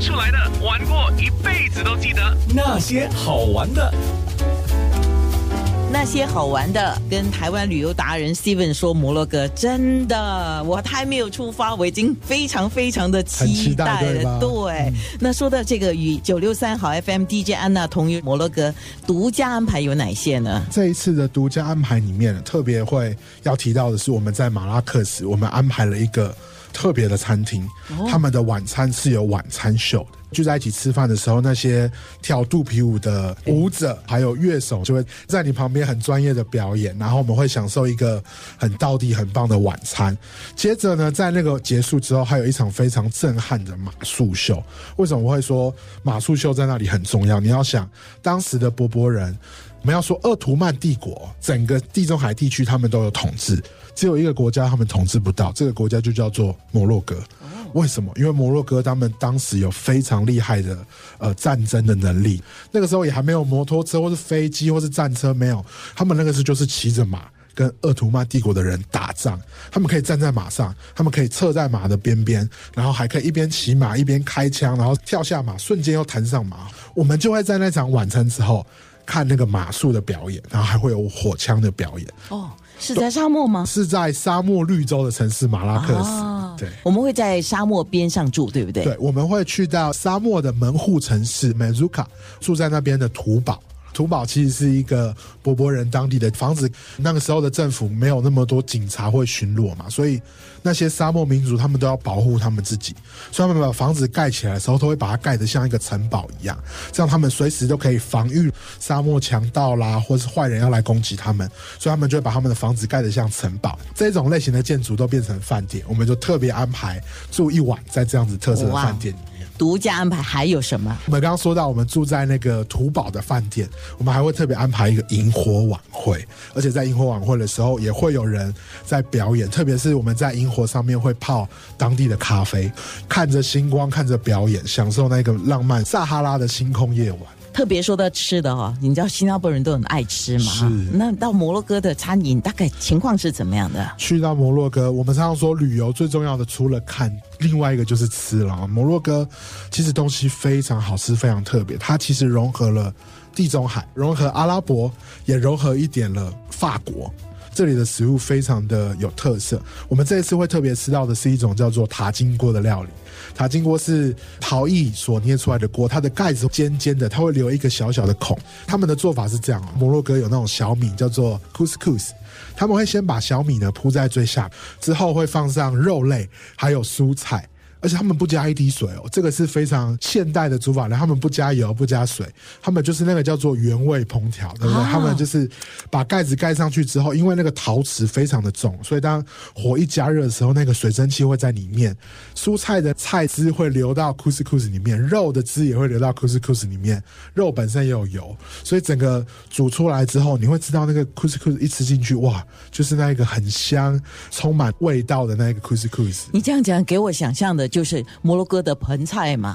出来的，玩过一辈子都记得那些好玩的。那些好玩的，跟台湾旅游达人 Steven 说，摩洛哥真的，我还没有出发，我已经非常非常的期待了。对，那说到这个与九六三好 FM DJ 安娜同游摩洛哥，独家安排有哪些呢？这一次的独家安排里面，特别会要提到的是，我们在马拉克斯，我们安排了一个特别的餐厅，他们的晚餐是有晚餐秀的。聚在一起吃饭的时候，那些跳肚皮舞的舞者还有乐手就会在你旁边很专业的表演，然后我们会享受一个很道地、很棒的晚餐。接着呢，在那个结束之后，还有一场非常震撼的马术秀。为什么我会说马术秀在那里很重要？你要想当时的波波人，我我们要说鄂图曼帝国，整个地中海地区他们都有统治，只有一个国家他们统治不到，这个国家就叫做摩洛哥。为什么？因为摩洛哥他们当时有非常厉害的呃战争的能力，那个时候也还没有摩托车或是飞机或是战车，没有，他们那个时候就是骑着马跟鄂图曼帝国的人打仗，他们可以站在马上，他们可以侧在马的边边，然后还可以一边骑马一边开枪，然后跳下马瞬间又弹上马。我们就会在那场晚餐之后看那个马术的表演，然后还会有火枪的表演。哦。是在沙漠吗？是在沙漠绿洲的城市马拉克斯。对，我们会在沙漠边上住，对不对？对，我们会去到沙漠的门户城市 Mazuka，住在那边的土堡。土堡其实是一个波波人当地的房子，那个时候的政府没有那么多警察会巡逻嘛，所以那些沙漠民族他们都要保护他们自己，所以他们把房子盖起来的时候，都会把它盖得像一个城堡一样，这样他们随时都可以防御沙漠强盗啦，或是坏人要来攻击他们，所以他们就会把他们的房子盖得像城堡。这种类型的建筑都变成饭店，我们就特别安排住一晚在这样子特色的饭店。独家安排还有什么？我们刚刚说到，我们住在那个土堡的饭店，我们还会特别安排一个萤火晚会，而且在萤火晚会的时候，也会有人在表演，特别是我们在萤火上面会泡当地的咖啡，看着星光，看着表演，享受那个浪漫撒哈拉的星空夜晚。特别说到吃的哈，你知道新加坡人都很爱吃嘛？是。那到摩洛哥的餐饮大概情况是怎么样的？去到摩洛哥，我们常常说旅游最重要的除了看，另外一个就是吃了。摩洛哥其实东西非常好吃，非常特别。它其实融合了地中海，融合阿拉伯，也融合一点了法国。这里的食物非常的有特色。我们这一次会特别吃到的是一种叫做塔金锅的料理。塔金锅是陶艺所捏出来的锅，它的盖子尖尖的，它会留一个小小的孔。他们的做法是这样，摩洛哥有那种小米叫做 couscous，他们会先把小米呢铺在最下，之后会放上肉类还有蔬菜。而且他们不加一滴水哦，这个是非常现代的煮法呢。他们不加油，不加水，他们就是那个叫做原味烹调，对不对？他们就是把盖子盖上去之后，因为那个陶瓷非常的重，所以当火一加热的时候，那个水蒸气会在里面，蔬菜的菜汁会流到 couscous 里面，肉的汁也会流到 couscous 里面，肉本身也有油，所以整个煮出来之后，你会知道那个 couscous 一吃进去，哇，就是那一个很香、充满味道的那个 couscous。你这样讲，给我想象的。就是摩洛哥的盆菜嘛，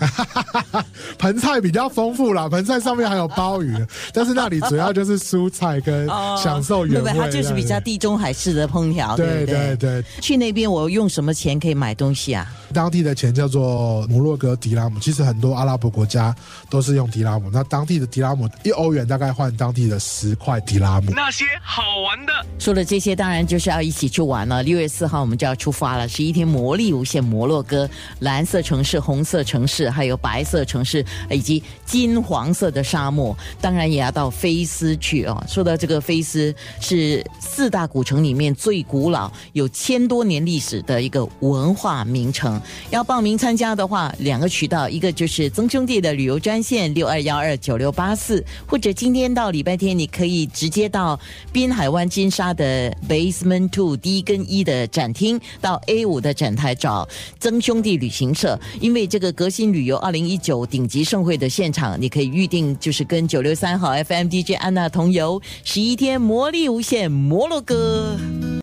盆菜比较丰富啦，盆菜上面还有鲍鱼，但是那里主要就是蔬菜跟享受原味，它就是比较地中海式的烹调，对对对。去那边我用什么钱可以买东西啊？当地的钱叫做摩洛哥迪拉姆，其实很多阿拉伯国家都是用迪拉姆。那当地的迪拉姆一欧元大概换当地的十块迪拉姆。那些好玩的，说了这些，当然就是要一起去玩了。六月四号我们就要出发了，十一天魔力无限摩洛哥。蓝色城市、红色城市，还有白色城市，以及金黄色的沙漠，当然也要到菲斯去哦。说到这个，菲斯是四大古城里面最古老、有千多年历史的一个文化名城。要报名参加的话，两个渠道，一个就是曾兄弟的旅游专线六二幺二九六八四，或者今天到礼拜天，你可以直接到滨海湾金沙的 Basement Two 第一跟一的展厅，到 A 五的展台找曾兄弟旅。行社，因为这个革新旅游二零一九顶级盛会的现场，你可以预定，就是跟九六三号 FM DJ 安娜同游十一天，魔力无限摩洛哥。